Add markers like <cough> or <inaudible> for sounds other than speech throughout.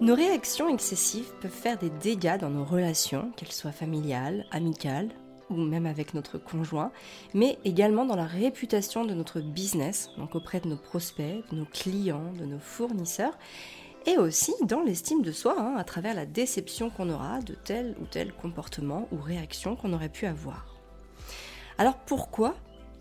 Nos réactions excessives peuvent faire des dégâts dans nos relations, qu'elles soient familiales, amicales ou même avec notre conjoint, mais également dans la réputation de notre business, donc auprès de nos prospects, de nos clients, de nos fournisseurs, et aussi dans l'estime de soi, hein, à travers la déception qu'on aura de tel ou tel comportement ou réaction qu'on aurait pu avoir. Alors pourquoi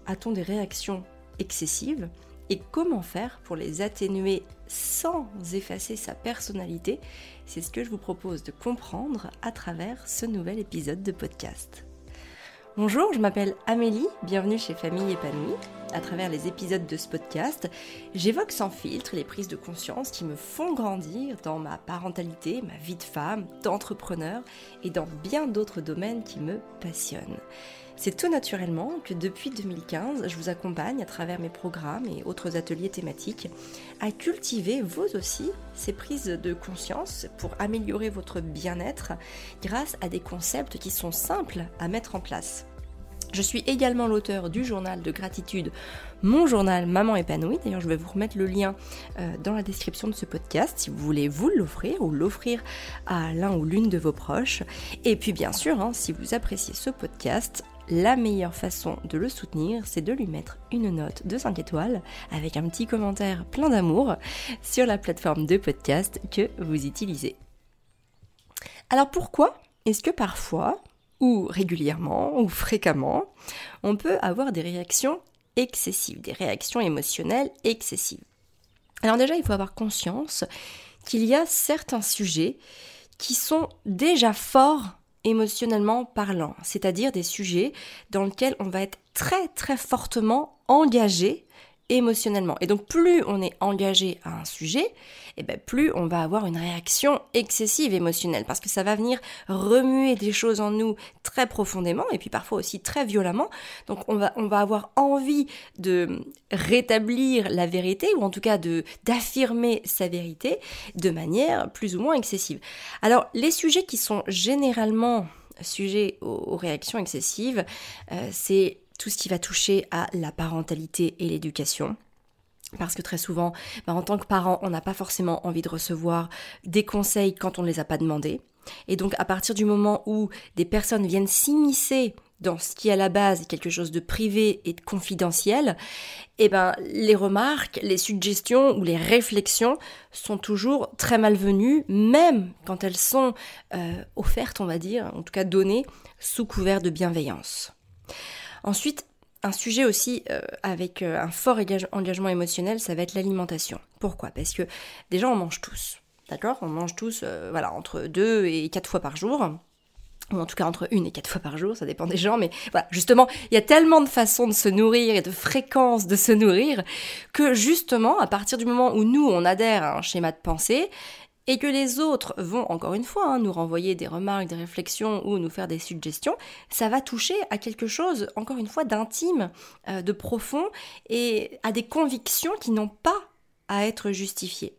a-t-on des réactions excessives? Et comment faire pour les atténuer sans effacer sa personnalité C'est ce que je vous propose de comprendre à travers ce nouvel épisode de podcast. Bonjour, je m'appelle Amélie, bienvenue chez Famille épanouie. À travers les épisodes de ce podcast, j'évoque sans filtre les prises de conscience qui me font grandir dans ma parentalité, ma vie de femme, d'entrepreneur et dans bien d'autres domaines qui me passionnent. C'est tout naturellement que depuis 2015, je vous accompagne à travers mes programmes et autres ateliers thématiques à cultiver vous aussi ces prises de conscience pour améliorer votre bien-être grâce à des concepts qui sont simples à mettre en place. Je suis également l'auteur du journal de gratitude, mon journal Maman épanouie. D'ailleurs, je vais vous remettre le lien euh, dans la description de ce podcast si vous voulez vous l'offrir ou l'offrir à l'un ou l'une de vos proches. Et puis, bien sûr, hein, si vous appréciez ce podcast, la meilleure façon de le soutenir, c'est de lui mettre une note de 5 étoiles avec un petit commentaire plein d'amour sur la plateforme de podcast que vous utilisez. Alors pourquoi est-ce que parfois, ou régulièrement, ou fréquemment, on peut avoir des réactions excessives, des réactions émotionnelles excessives? Alors déjà, il faut avoir conscience qu'il y a certains sujets qui sont déjà forts émotionnellement parlant, c'est-à-dire des sujets dans lesquels on va être très très fortement engagé émotionnellement. Et donc plus on est engagé à un sujet, et eh ben plus on va avoir une réaction excessive émotionnelle parce que ça va venir remuer des choses en nous très profondément et puis parfois aussi très violemment. Donc on va on va avoir envie de rétablir la vérité ou en tout cas de d'affirmer sa vérité de manière plus ou moins excessive. Alors les sujets qui sont généralement sujets aux, réactions excessives, euh, c'est tout ce qui va toucher à la parentalité et l'éducation. Parce que très souvent, bah, en tant que parent, on n'a pas forcément envie de recevoir des conseils quand on ne les a pas demandés. Et donc à partir du moment où des personnes viennent s'immiscer dans ce qui à la base est quelque chose de privé et de confidentiel, eh ben les remarques, les suggestions ou les réflexions sont toujours très malvenues, même quand elles sont euh, offertes, on va dire, en tout cas données sous couvert de bienveillance. Ensuite, un sujet aussi euh, avec euh, un fort engagement émotionnel, ça va être l'alimentation. Pourquoi? Parce que déjà on mange tous, d'accord? On mange tous, euh, voilà, entre deux et quatre fois par jour. Ou en tout cas entre une et quatre fois par jour, ça dépend des gens, mais voilà, justement, il y a tellement de façons de se nourrir et de fréquences de se nourrir que justement, à partir du moment où nous, on adhère à un schéma de pensée, et que les autres vont encore une fois hein, nous renvoyer des remarques, des réflexions ou nous faire des suggestions, ça va toucher à quelque chose, encore une fois, d'intime, euh, de profond et à des convictions qui n'ont pas à être justifiées.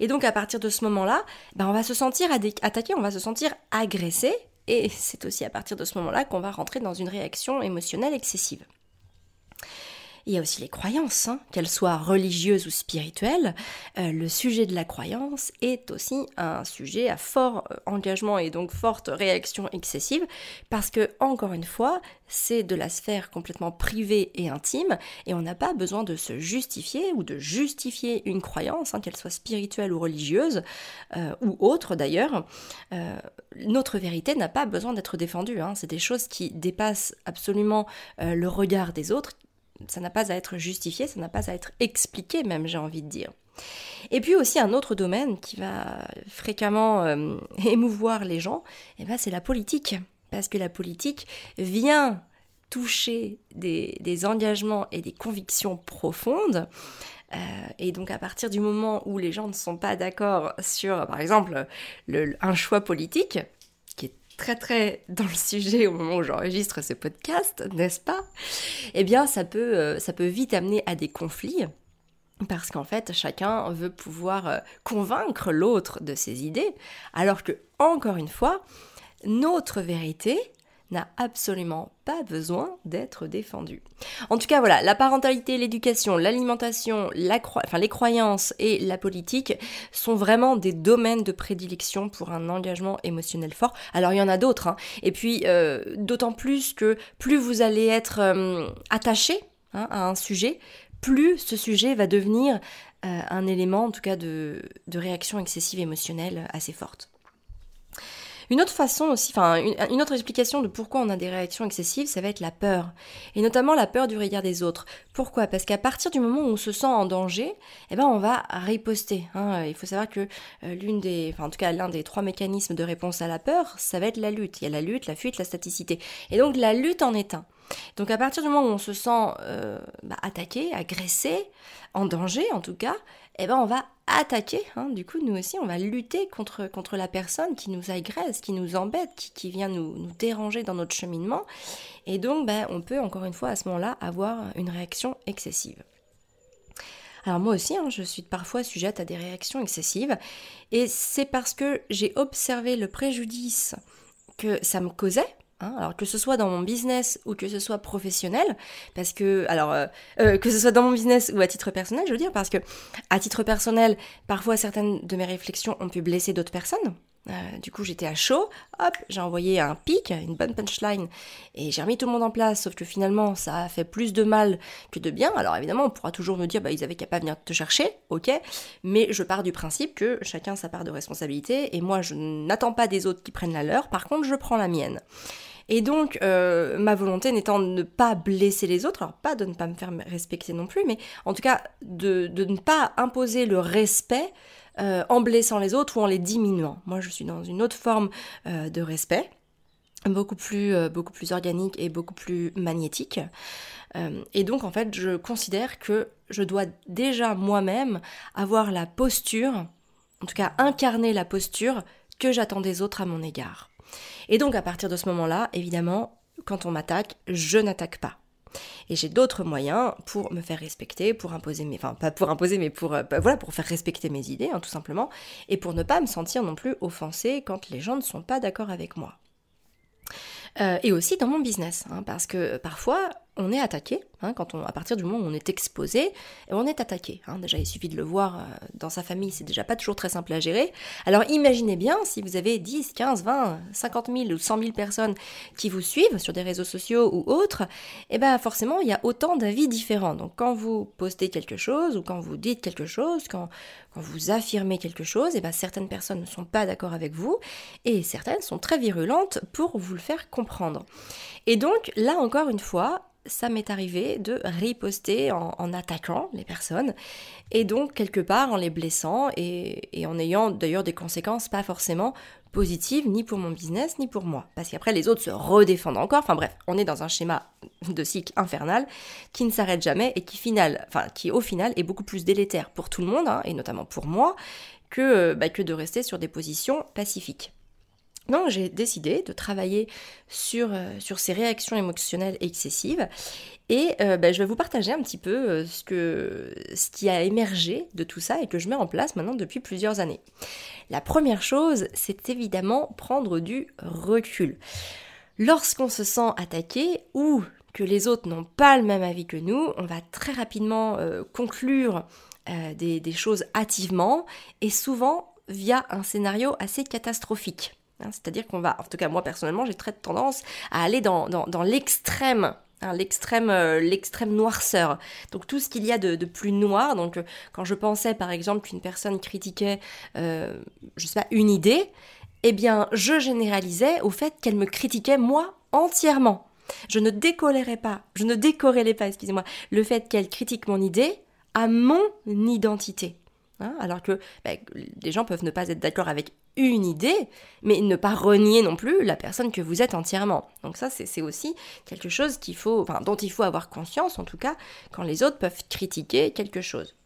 Et donc à partir de ce moment-là, ben, on va se sentir attaqué, on va se sentir agressé, et c'est aussi à partir de ce moment-là qu'on va rentrer dans une réaction émotionnelle excessive. Il y a aussi les croyances, hein, qu'elles soient religieuses ou spirituelles. Euh, le sujet de la croyance est aussi un sujet à fort euh, engagement et donc forte réaction excessive parce que, encore une fois, c'est de la sphère complètement privée et intime et on n'a pas besoin de se justifier ou de justifier une croyance, hein, qu'elle soit spirituelle ou religieuse euh, ou autre d'ailleurs. notre vérité n'a pas besoin d'être défendue. Hein. C'est des choses qui dépassent absolument le regard des autres, ça n'a pas à être justifié, ça n'a pas à être expliqué même, j'ai envie de dire. Et puis aussi un autre domaine qui va fréquemment euh, <laughs> émouvoir les gens, et eh ben c'est la politique. Parce que la politique vient toucher des, engagements et des convictions profondes. Euh, et donc à partir du moment où les gens ne sont pas d'accord sur, par exemple, un choix politique, très très dans le sujet au moment où j'enregistre ce podcast, n'est-ce pas? Eh bien, ça peut, euh, ça peut vite amener à des conflits. Parce qu'en fait, chacun veut pouvoir euh, convaincre l'autre de ses idées, alors que, encore une fois, notre vérité n'a absolument pas besoin d'être défendu. En tout cas, voilà, la parentalité, l'éducation, l'alimentation, les croyances et la politique sont vraiment des domaines de prédilection pour un engagement émotionnel fort. Alors, il y en a d'autres, hein. et puis euh, d'autant plus que plus vous allez être euh, attaché hein, à un sujet, plus ce sujet va devenir euh, un élément, en tout cas, de réaction excessive émotionnelle assez forte. Une autre façon aussi, enfin une, autre explication de pourquoi on a des réactions excessives, ça va être la peur. Et notamment la peur du regard des autres. Pourquoi? Parce qu'à partir du moment où on se sent en danger, eh ben on va riposter. Hein. Il faut savoir que euh, l'une des, enfin en tout cas l'un des trois mécanismes de réponse à la peur, ça va être la lutte. Il y a la lutte, la fuite, la staticité. Et donc la lutte en est un. Donc à partir du moment où on se sent euh, bah, attaqué, agressé, en danger en tout cas, eh ben on va attaquer. Hein. Du coup, nous aussi, on va lutter contre, la personne qui nous agresse, qui nous embête, qui, vient nous, nous, déranger dans notre cheminement. Et donc, ben, on peut encore une fois à ce moment-là avoir une réaction excessive. Alors moi aussi, hein, je suis parfois sujette à des réactions excessives, et c'est parce que j'ai observé le préjudice que ça me causait Hein, alors que ce soit dans mon business ou que ce soit professionnel, parce que alors euh, euh, que ce soit dans mon business ou à titre personnel, je veux dire, parce que à titre personnel, parfois certaines de mes réflexions ont pu blesser d'autres personnes. Euh, du coup, j'étais à chaud, hop, j'ai envoyé un pic, une bonne punchline, et j'ai remis tout le monde en place, sauf que finalement, ça a fait plus de mal que de bien. Alors évidemment, on pourra toujours me dire, bah, ils avaient qu'à pas venir te chercher, ok, mais je pars du principe que chacun sa part de responsabilité, et moi, je n'attends pas des autres qui prennent la leur, par contre, je prends la mienne. Et donc, euh, ma volonté n'étant de ne pas blesser les autres, alors pas de ne pas me faire respecter non plus, mais en tout cas de, ne pas imposer le respect euh, en blessant les autres ou en les diminuant. Moi, je suis dans une autre forme euh, de respect beaucoup plus, beaucoup plus organique et beaucoup plus magnétique. et donc, en fait, je considère que je dois déjà moi-même avoir la posture, en tout cas incarner la posture que j'attends des autres à mon égard. Et donc à partir de ce moment-là, évidemment, quand on m'attaque, je n'attaque pas. Et j'ai d'autres moyens pour me faire respecter, pour imposer mes, enfin pas pour imposer, mais pour euh, bah, voilà, pour faire respecter mes idées, hein, tout simplement, et pour ne pas me sentir non plus offensée quand les gens ne sont pas d'accord avec moi. Euh, et aussi dans mon business, hein, parce que parfois on est attaqué, hein, quand on, à partir du moment où on est exposé, on est attaqué. Hein. Déjà, il suffit de le voir euh, dans sa famille, c'est déjà pas toujours très simple à gérer. Alors imaginez bien si vous avez 10, 15, 20, 50 000 ou 100 000 personnes qui vous suivent sur des réseaux sociaux ou autres, et eh ben forcément, il y a autant d'avis différents. Donc quand vous postez quelque chose ou quand vous dites quelque chose, quand, quand vous affirmez quelque chose, eh ben certaines personnes ne sont pas d'accord avec vous et certaines sont très virulentes pour vous le faire comprendre. Et donc là encore une fois, ça m'est arrivé de riposter en, attaquant les personnes et donc quelque part en les blessant et, en ayant d'ailleurs des conséquences pas forcément positives ni pour mon business ni pour moi. Parce qu'après les autres se redéfendent encore. Enfin bref on est dans un schéma de cycle infernal qui ne s'arrête jamais et qui final enfin qui au final est beaucoup plus délétère pour tout le monde hein, et notamment pour moi que, bah, que de rester sur des positions pacifiques donc j'ai décidé de travailler sur, euh, ces réactions émotionnelles excessives et euh, bah, je vais vous partager un petit peu euh, ce, qui a émergé de tout ça et que je mets en place maintenant depuis plusieurs années. La première chose, c'est évidemment prendre du recul. Lorsqu'on se sent attaqué ou que les autres n'ont pas le même avis que nous, on va très rapidement conclure des choses hâtivement et souvent via un scénario assez catastrophique. Hein, c'est-à-dire qu'on va, en tout cas moi personnellement, j'ai très tendance à aller dans, l'extrême hein, l'extrême euh, l'extrême noirceur. Donc tout ce qu'il y a de, plus noir donc euh, quand je pensais par exemple qu'une personne critiquait euh, je sais pas une idée eh bien je généralisais au fait qu'elle me critiquait moi entièrement. Je ne décolérais pas je ne décorrélais pas excusez-moi le fait qu'elle critique mon idée à mon identité hein, alors que bah, les gens peuvent ne pas être d'accord avec une idée, mais ne pas renier non plus la personne que vous êtes entièrement. Donc ça, c'est aussi quelque chose qu'il faut, dont il faut avoir conscience, en tout cas, quand les autres peuvent critiquer quelque chose.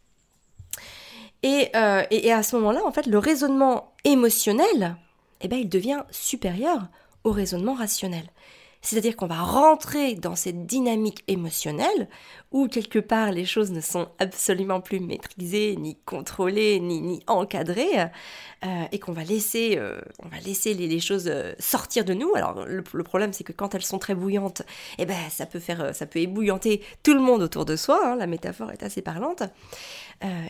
Et, euh, à ce moment-là, en fait, le raisonnement émotionnel, eh ben, il devient supérieur au raisonnement rationnel. C'est-à-dire qu'on va rentrer dans cette dynamique émotionnelle où quelque part les choses ne sont absolument plus maîtrisées, ni contrôlées, ni, encadrées, euh, et qu'on va laisser, euh, on va laisser les, choses euh, sortir de nous. Alors le, problème c'est que quand elles sont très bouillantes, eh ben ça peut faire, ça peut ébouillanter tout le monde autour de soi. Hein, la métaphore est assez parlante,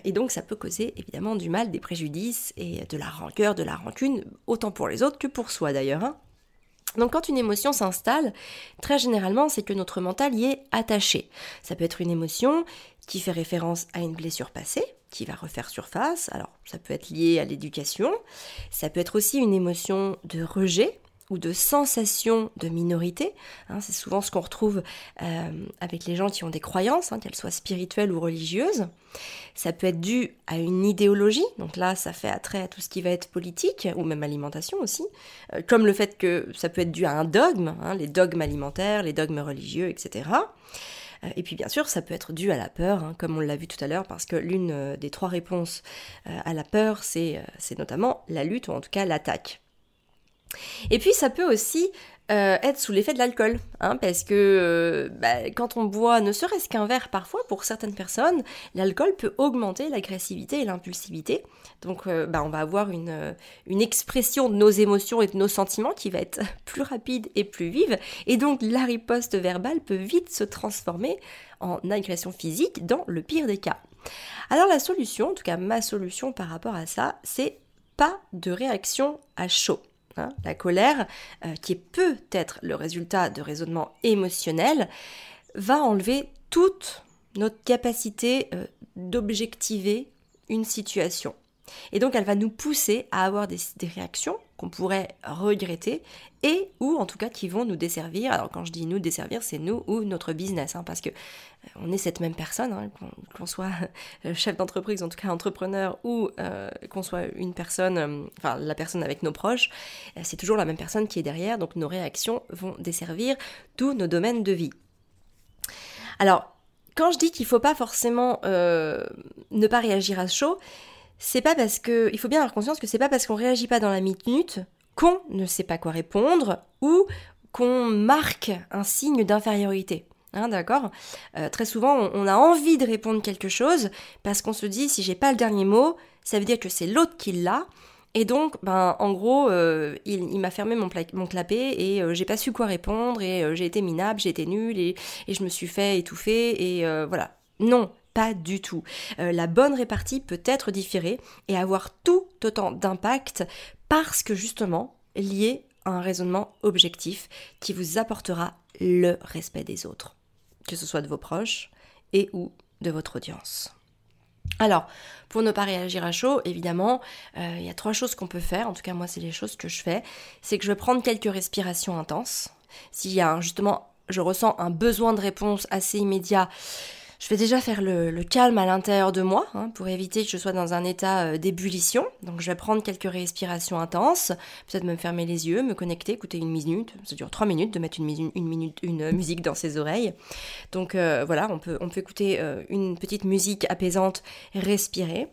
et donc ça peut causer évidemment du mal, des préjudices et de la rancœur, de la rancune, autant pour les autres que pour soi d'ailleurs. Hein. Donc quand une émotion s'installe, très généralement, c'est que notre mental y est attaché. Ça peut être une émotion qui fait référence à une blessure passée, qui va refaire surface. Alors ça peut être lié à l'éducation. Ça peut être aussi une émotion de rejet, ou de sensation de minorité. Hein, c'est souvent ce qu'on retrouve euh, avec les gens qui ont des croyances, hein, qu'elles soient spirituelles ou religieuses. Ça peut être dû à une idéologie, donc là ça fait attrait à tout ce qui va être politique, ou même alimentation aussi, euh, comme le fait que ça peut être dû à un dogme, hein, les dogmes alimentaires, les dogmes religieux, etc. Euh, et puis bien sûr, ça peut être dû à la peur, comme on l'a vu tout à l'heure, parce que l'une des trois réponses à la peur, c'est notamment la lutte, ou en tout cas l'attaque. Et puis ça peut aussi euh, être sous l'effet de l'alcool, hein, parce que euh, bah, quand on boit ne serait-ce qu'un verre parfois, pour certaines personnes, l'alcool peut augmenter l'agressivité et l'impulsivité. Donc euh, bah, on va avoir une, une expression de nos émotions et de nos sentiments qui va être <laughs> plus rapide et plus vive, et donc la riposte verbale peut vite se transformer en agression physique dans le pire des cas. Alors la solution, en tout cas ma solution par rapport à ça, c'est pas de réaction à chaud. Hein, la colère, euh, qui est peut-être le résultat de raisonnements émotionnels, va enlever toute notre capacité euh, d'objectiver une situation. Et donc elle va nous pousser à avoir des, réactions qu'on pourrait regretter et ou en tout cas qui vont nous desservir. Alors quand je dis nous desservir, c'est nous ou notre business, hein, parce que euh, on est cette même personne, hein, qu'on soit euh, chef d'entreprise, en tout cas entrepreneur, ou euh, qu'on soit une personne, enfin la personne avec nos proches, c'est toujours la même personne qui est derrière, donc nos réactions vont desservir tous nos domaines de vie. Alors, quand je dis qu'il ne faut pas forcément ne pas réagir à chaud, c'est pas parce que. Il faut bien avoir conscience que c'est pas parce qu'on réagit pas dans la minute qu'on ne sait pas quoi répondre ou qu'on marque un signe d'infériorité. Hein, d'accord? Euh, Très souvent, on, a envie de répondre quelque chose parce qu'on se dit si j'ai pas le dernier mot, ça veut dire que c'est l'autre qui l'a. Et donc, ben, en gros, euh, il, m'a fermé mon, mon clapet et euh, j'ai pas su quoi répondre et j'ai été minable, j'ai été nulle et, et, je me suis fait étouffer et voilà. Non, pas du tout. Euh, la bonne répartie peut être différée et avoir tout autant d'impact parce que justement lié à un raisonnement objectif qui vous apportera le respect des autres, que ce soit de vos proches et ou de votre audience. Alors, pour ne pas réagir à chaud, évidemment, euh, il y a trois choses qu'on peut faire, en tout cas moi c'est les choses que je fais, c'est que je vais prendre quelques respirations intenses. S'il y a justement, je ressens un besoin de réponse assez immédiat, je vais déjà faire le, calme à l'intérieur de moi hein, pour éviter que je sois dans un état euh, d'ébullition. Donc je vais prendre quelques respirations intenses, peut-être me fermer les yeux, me connecter, écouter une minute. Ça dure trois minutes de mettre une, une musique dans ses oreilles. Donc euh, voilà, on peut, écouter euh, une petite musique apaisante, respirer.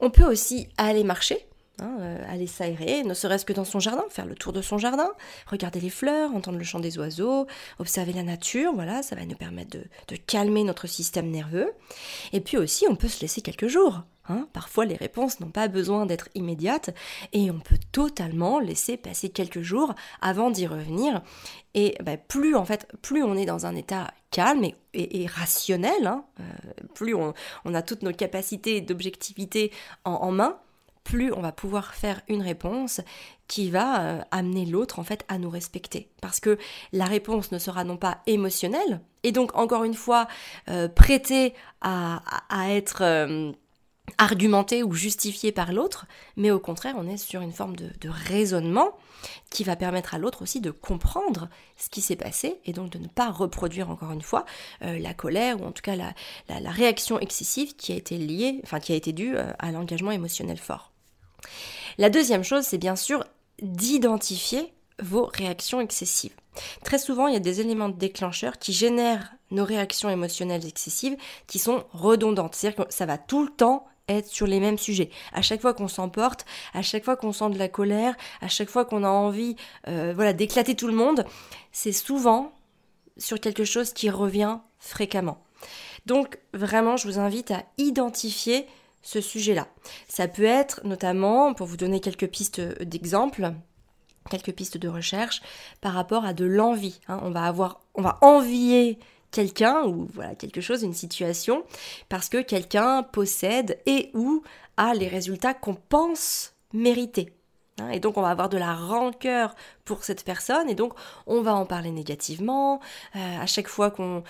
On peut aussi aller marcher, Hein, euh, aller s'aérer, ne serait-ce que dans son jardin, faire le tour de son jardin, regarder les fleurs, entendre le chant des oiseaux, observer la nature, voilà, ça va nous permettre de, calmer notre système nerveux. Et puis aussi, on peut se laisser quelques jours. Hein. Parfois, les réponses n'ont pas besoin d'être immédiates et on peut totalement laisser passer quelques jours avant d'y revenir. Et bah, plus en fait, plus on est dans un état calme et, rationnel, hein, euh, plus on, a toutes nos capacités d'objectivité en main, plus on va pouvoir faire une réponse qui va euh, amener l'autre en fait à nous respecter. Parce que la réponse ne sera non pas émotionnelle, et donc encore une fois euh, prêtée à, être euh, argumentée ou justifiée par l'autre, mais au contraire on est sur une forme de, raisonnement qui va permettre à l'autre aussi de comprendre ce qui s'est passé et donc de ne pas reproduire encore une fois la colère ou en tout cas la, la, réaction excessive qui a été liée, enfin qui a été due à l'engagement émotionnel fort. La deuxième chose, c'est bien sûr d'identifier vos réactions excessives. Très souvent, il y a des éléments déclencheurs qui génèrent nos réactions émotionnelles excessives qui sont redondantes. C'est-à-dire que ça va tout le temps être sur les mêmes sujets. À chaque fois qu'on s'emporte, à chaque fois qu'on sent de la colère, à chaque fois qu'on a envie euh, voilà, d'éclater tout le monde, c'est souvent sur quelque chose qui revient fréquemment. Donc vraiment, je vous invite à identifier ce sujet-là. Ça peut être notamment, pour vous donner quelques pistes d'exemple, quelques pistes de recherche par rapport à de l'envie. Hein. On va avoir, on va envier quelqu'un ou voilà quelque chose, une situation, parce que quelqu'un possède et ou a les résultats qu'on pense mériter. Hein, et donc on va avoir de la rancœur pour cette personne et donc on va en parler négativement. Euh, à chaque fois qu'on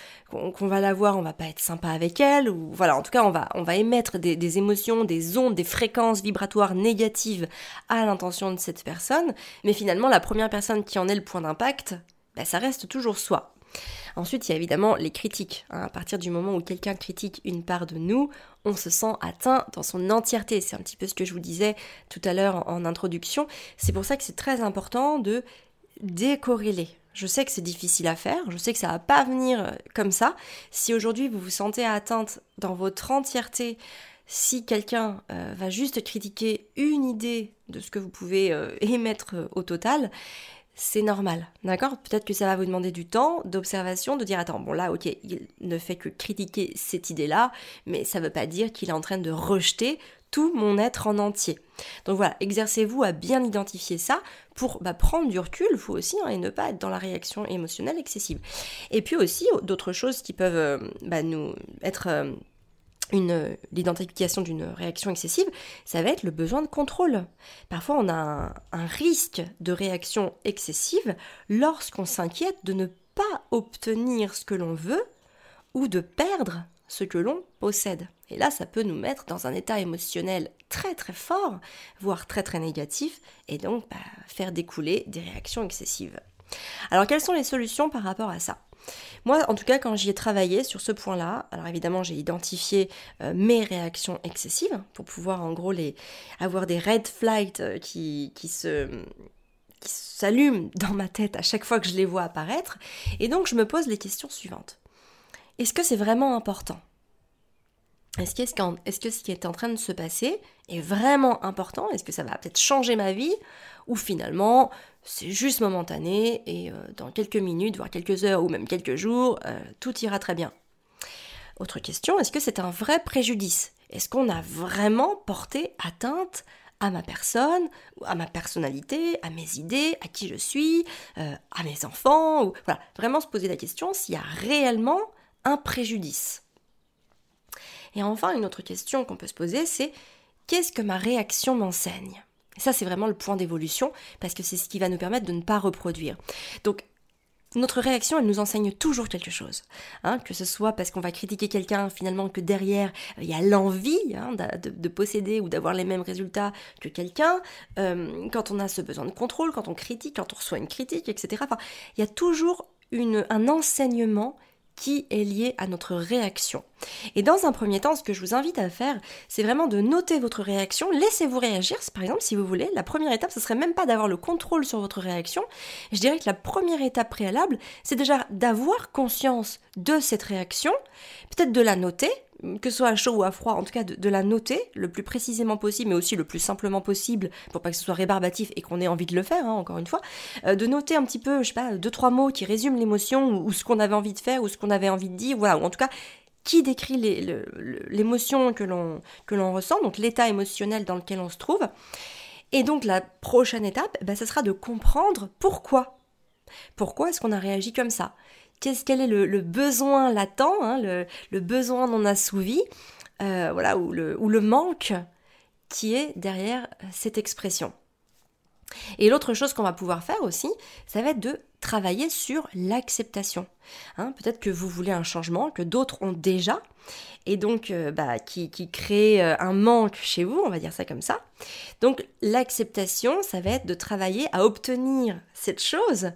va la voir, on va pas être sympa avec elle ou voilà. En tout cas, on va émettre des, émotions, des ondes, des fréquences vibratoires négatives à l'intention de cette personne. Mais finalement, la première personne qui en est le point d'impact, ben, ça reste toujours soi. Ensuite, il y a évidemment les critiques. Hein. À partir du moment où quelqu'un critique une part de nous, on se sent atteint dans son entièreté. C'est un petit peu ce que je vous disais tout à l'heure en, introduction. C'est pour ça que c'est très important de décorréler. Je sais que c'est difficile à faire, je sais que ça va pas venir euh, comme ça. Si aujourd'hui vous vous sentez atteinte dans votre entièreté, si quelqu'un euh, va juste critiquer une idée de ce que vous pouvez euh, <laughs> émettre au total, c'est normal, d'accord? Peut-être que ça va vous demander du temps, d'observation, de dire attends, bon là, ok, il ne fait que critiquer cette idée-là, mais ça ne veut pas dire qu'il est en train de rejeter tout mon être en entier. Donc voilà, exercez-vous à bien identifier ça pour bah, prendre du recul, vous aussi, hein, et ne pas être dans la réaction émotionnelle excessive. Et puis aussi, d'autres choses qui peuvent euh, bah, nous être euh, l'identification d'une réaction excessive, ça va être le besoin de contrôle. Parfois, on a un, risque de réaction excessive lorsqu'on s'inquiète de ne pas obtenir ce que l'on veut ou de perdre ce que l'on possède. Et là, ça peut nous mettre dans un état émotionnel très très fort, voire très très négatif, et donc bah, faire découler des réactions excessives. Alors, quelles sont les solutions par rapport à ça? Moi, en tout cas, quand j'y ai travaillé sur ce point-là, alors évidemment, j'ai identifié euh, mes réactions excessives pour pouvoir en gros avoir des red flights euh, qui s'allument dans ma tête à chaque fois que je les vois apparaître. Et donc, je me pose les questions suivantes. Est-ce que c'est vraiment important est-ce que, ce qui est en train de se passer est vraiment important? Est-ce que ça va peut-être changer ma vie? Ou finalement, c'est juste momentané et euh, dans quelques minutes, voire quelques heures ou même quelques jours, euh, tout ira très bien? Autre question, est-ce que c'est un vrai préjudice? Est-ce qu'on a vraiment porté atteinte à ma personne, à ma personnalité, à mes idées, à qui je suis, euh, à mes enfants Voilà, vraiment se poser la question s'il y a réellement un préjudice? Et enfin, une autre question qu'on peut se poser, c'est qu'est-ce que ma réaction m'enseigne? Ça, c'est vraiment le point d'évolution, parce que c'est ce qui va nous permettre de ne pas reproduire. Donc, notre réaction, elle nous enseigne toujours quelque chose. Hein, que ce soit parce qu'on va critiquer quelqu'un, finalement, que derrière, il y a l'envie hein, de, posséder ou d'avoir les mêmes résultats que quelqu'un, euh, quand on a ce besoin de contrôle, quand on critique, quand on reçoit une critique, etc. Enfin, il y a toujours un enseignement qui est lié à notre réaction. Et dans un premier temps, ce que je vous invite à faire, c'est vraiment de noter votre réaction. Laissez-vous réagir, par exemple, si vous voulez. La première étape, ce serait même pas d'avoir le contrôle sur votre réaction. Je dirais que la première étape préalable, c'est déjà d'avoir conscience de cette réaction, peut-être de la noter, que ce soit à chaud ou à froid, en tout cas de, la noter le plus précisément possible, mais aussi le plus simplement possible, pour pas que ce soit rébarbatif et qu'on ait envie de le faire, hein, encore une fois, euh, de noter un petit peu, je sais pas, deux trois mots qui résument l'émotion ou, ce qu'on avait envie de faire ou ce qu'on avait envie de dire, voilà, ou en tout cas qui décrit l'émotion que l'on que l'on ressent, donc l'état émotionnel dans lequel on se trouve. Et donc la prochaine étape, ben, ça sera de comprendre pourquoi. Pourquoi est-ce qu'on a réagi comme ça? Qu'est-ce quel est le, besoin latent, hein, le, besoin non assouvi, euh, voilà, ou le, manque qui est derrière cette expression? Et l'autre chose qu'on va pouvoir faire aussi, ça va être de travailler sur l'acceptation. Hein, peut-être que vous voulez un changement que d'autres ont déjà, et donc euh, bah, qui, qui, crée euh, un manque chez vous, on va dire ça comme ça. Donc l'acceptation, ça va être de travailler à obtenir cette chose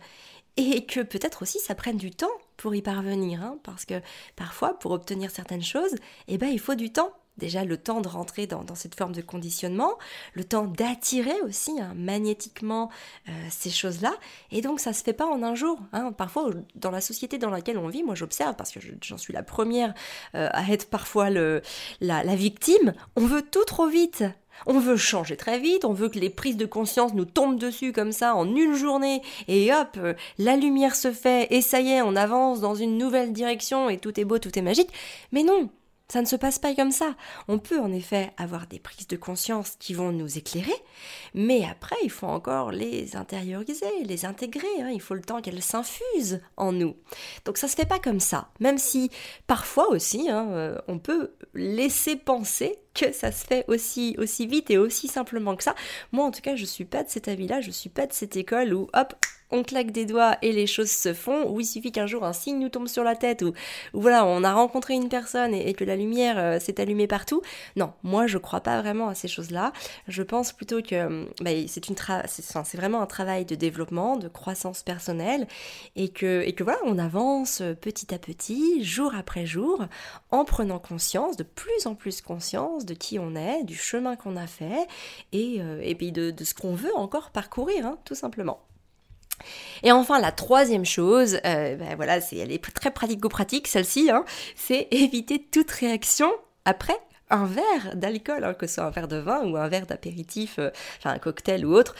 et que peut-être aussi ça prenne du temps pour y parvenir, hein, parce que parfois pour obtenir certaines choses, eh ben, il faut du temps. déjà le temps de rentrer dans, cette forme de conditionnement, le temps d'attirer aussi hein, magnétiquement euh, ces choses-là. Et donc ça se fait pas en un jour. Hein. Parfois, dans la société dans laquelle on vit, moi j'observe, parce que j'en suis la première euh, à être parfois la victime, on veut tout trop vite. On veut changer très vite, on veut que les prises de conscience nous tombent dessus comme ça en une journée et hop, euh, la lumière se fait et ça y est, on avance dans une nouvelle direction et tout est beau, tout est magique. Mais non, ça ne se passe pas comme ça. On peut en effet avoir des prises de conscience qui vont nous éclairer, mais après, il faut encore les intérioriser, les intégrer. Hein. Il faut le temps qu'elles s'infusent en nous. Donc ça se fait pas comme ça. Même si parfois aussi, hein, euh, on peut laisser penser que ça se fait aussi, aussi vite et aussi simplement que ça. Moi, en tout cas, je suis pas de cet avis-là. Je suis pas de cette école où, hop, on claque des doigts et les choses se font, ou il suffit qu'un jour un signe nous tombe sur la tête, ou, voilà, on a rencontré une personne et, que la lumière euh, s'est allumée partout. Non, moi je crois pas vraiment à ces choses-là. Je pense plutôt que euh, bah, c'est une c'est vraiment un travail de développement, de croissance personnelle, et que, et que voilà, on avance petit à petit, jour après jour, en prenant conscience, de plus en plus conscience de qui on est, du chemin qu'on a fait, et, euh, et puis de, ce qu'on veut encore parcourir, hein, tout simplement. Et enfin, la troisième chose, euh, ben voilà, c'est, elle est très pratico-pratique, celle-ci, hein, c'est éviter toute réaction après un verre d'alcool, hein, que ce soit un verre de vin ou un verre d'apéritif, euh, enfin un cocktail ou autre.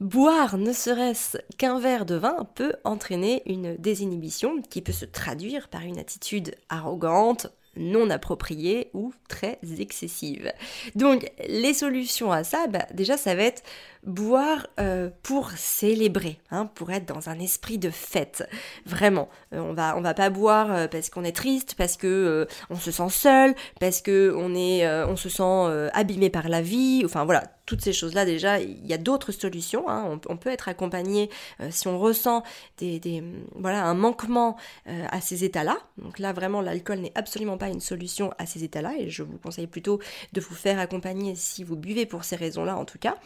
Boire ne serait-ce qu'un verre de vin peut entraîner une désinhibition qui peut se traduire par une attitude arrogante, non appropriée ou très excessive. Donc les solutions à ça, bah, déjà ça va être boire euh, pour célébrer, hein, pour être dans un esprit de fête. Vraiment, euh, on va on va pas boire euh, parce qu'on est triste, parce que on se sent seul, parce que on est on se sent abîmé par la vie. Enfin voilà, toutes ces choses-là déjà, il y a d'autres solutions. Hein. On, peut être accompagné si on ressent des, voilà un manquement à ces états-là. Donc là vraiment l'alcool n'est absolument pas une solution à ces états-là et je vous conseille plutôt de vous faire accompagner si vous buvez pour ces raisons-là en tout cas.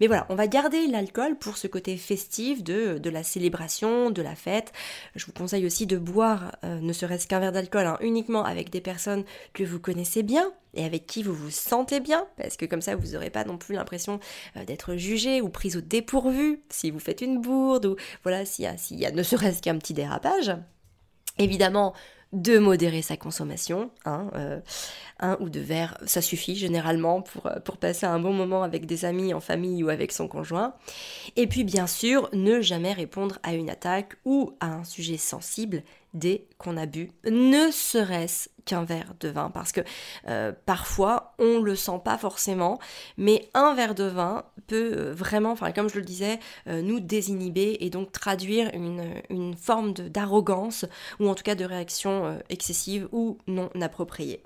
Mais voilà on va garder l'alcool pour ce côté festif de, de, la célébration, de la fête. Je vous conseille aussi de boire, euh, ne serait-ce qu'un verre d'alcool, hein, uniquement avec des personnes que vous connaissez bien et avec qui vous vous sentez bien, parce que comme ça vous n'aurez pas non plus l'impression euh, d'être jugé ou pris au dépourvu si vous faites une bourde ou voilà s'il y, a ne serait-ce qu'un petit dérapage. Évidemment, de modérer sa consommation. Hein, euh, un ou deux verres, ça suffit généralement euh, pour passer un bon moment avec des amis, en famille ou avec son conjoint. Et puis bien sûr, ne jamais répondre à une attaque ou à un sujet sensible dès qu'on a bu, ne serait-ce qu'un verre de vin, parce que euh, parfois on le sent pas forcément, mais un verre de vin peut euh, vraiment, enfin comme je le disais, euh, nous désinhiber et donc traduire une, une forme d'arrogance ou en tout cas de réaction excessive ou non appropriée.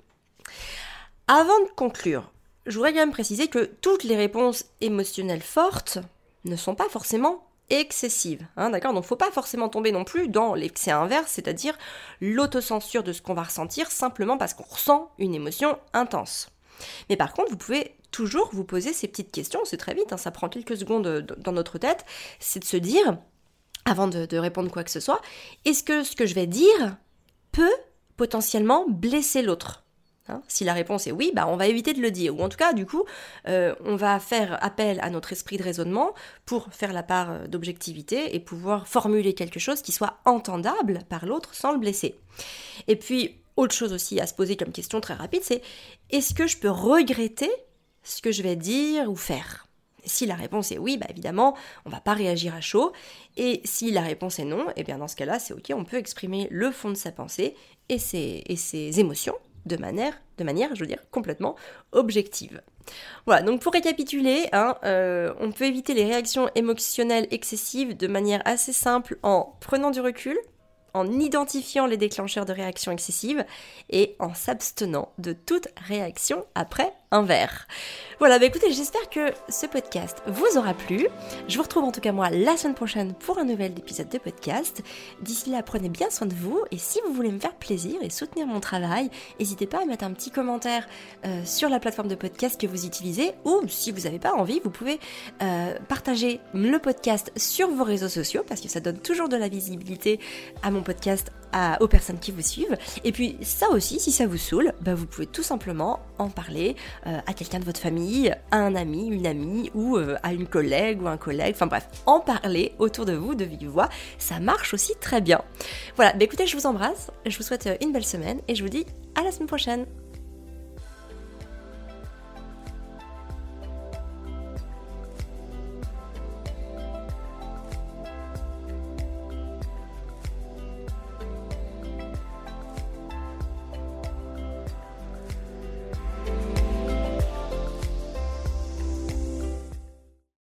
Avant de conclure, je voudrais quand même préciser que toutes les réponses émotionnelles fortes ne sont pas forcément excessive. Hein, d'accord? Donc faut pas forcément tomber non plus dans l'excès inverse, c'est-à-dire l'autocensure de ce qu'on va ressentir simplement parce qu'on ressent une émotion intense. Mais par contre, vous pouvez toujours vous poser ces petites questions, c'est très vite, hein, ça prend quelques secondes euh, dans notre tête, c'est de se dire, avant de répondre quoi que ce soit, est-ce que ce que je vais dire peut potentiellement blesser l'autre? Hein. si la réponse est oui, bah on va éviter de le dire. Ou en tout cas, du coup, euh, on va faire appel à notre esprit de raisonnement pour faire la part euh, d'objectivité et pouvoir formuler quelque chose qui soit entendable par l'autre sans le blesser. Et puis, autre chose aussi à se poser comme question très rapide, c'est est-ce que je peux regretter ce que je vais dire ou faire? Si la réponse est oui, bah évidemment, on va pas réagir à chaud. Et si la réponse est non, et eh bien dans ce cas-là, c'est ok, on peut exprimer le fond de sa pensée et ses émotions de manière, de je veux dire, complètement objective. Voilà, donc pour récapituler, hein, euh, on peut éviter les réactions émotionnelles excessives de manière assez simple en prenant du recul, en identifiant les déclencheurs de réactions excessives et en s'abstenant de toute réaction après un verre. Voilà, bah écoutez, j'espère que ce podcast vous aura plu. Je vous retrouve en tout cas moi la semaine prochaine pour un nouvel épisode de podcast. D'ici là, prenez bien soin de vous et si vous voulez me faire plaisir et soutenir mon travail, n'hésitez pas à mettre un petit commentaire euh, sur la plateforme de podcast que vous utilisez ou si vous n'avez pas envie, vous pouvez euh, partager le podcast sur vos réseaux sociaux parce que ça donne toujours de la visibilité à mon podcast aux personnes qui vous suivent. Et puis ça aussi, si ça vous saoule, bah, vous pouvez tout simplement en parler euh, à quelqu'un de votre famille, à un ami, une amie ou euh, à une collègue ou un collègue. Enfin bref, en parler autour de vous de vive voix, ça marche aussi très bien. Voilà, bah, écoutez, je vous embrasse, je vous souhaite une belle semaine et je vous dis à la semaine prochaine.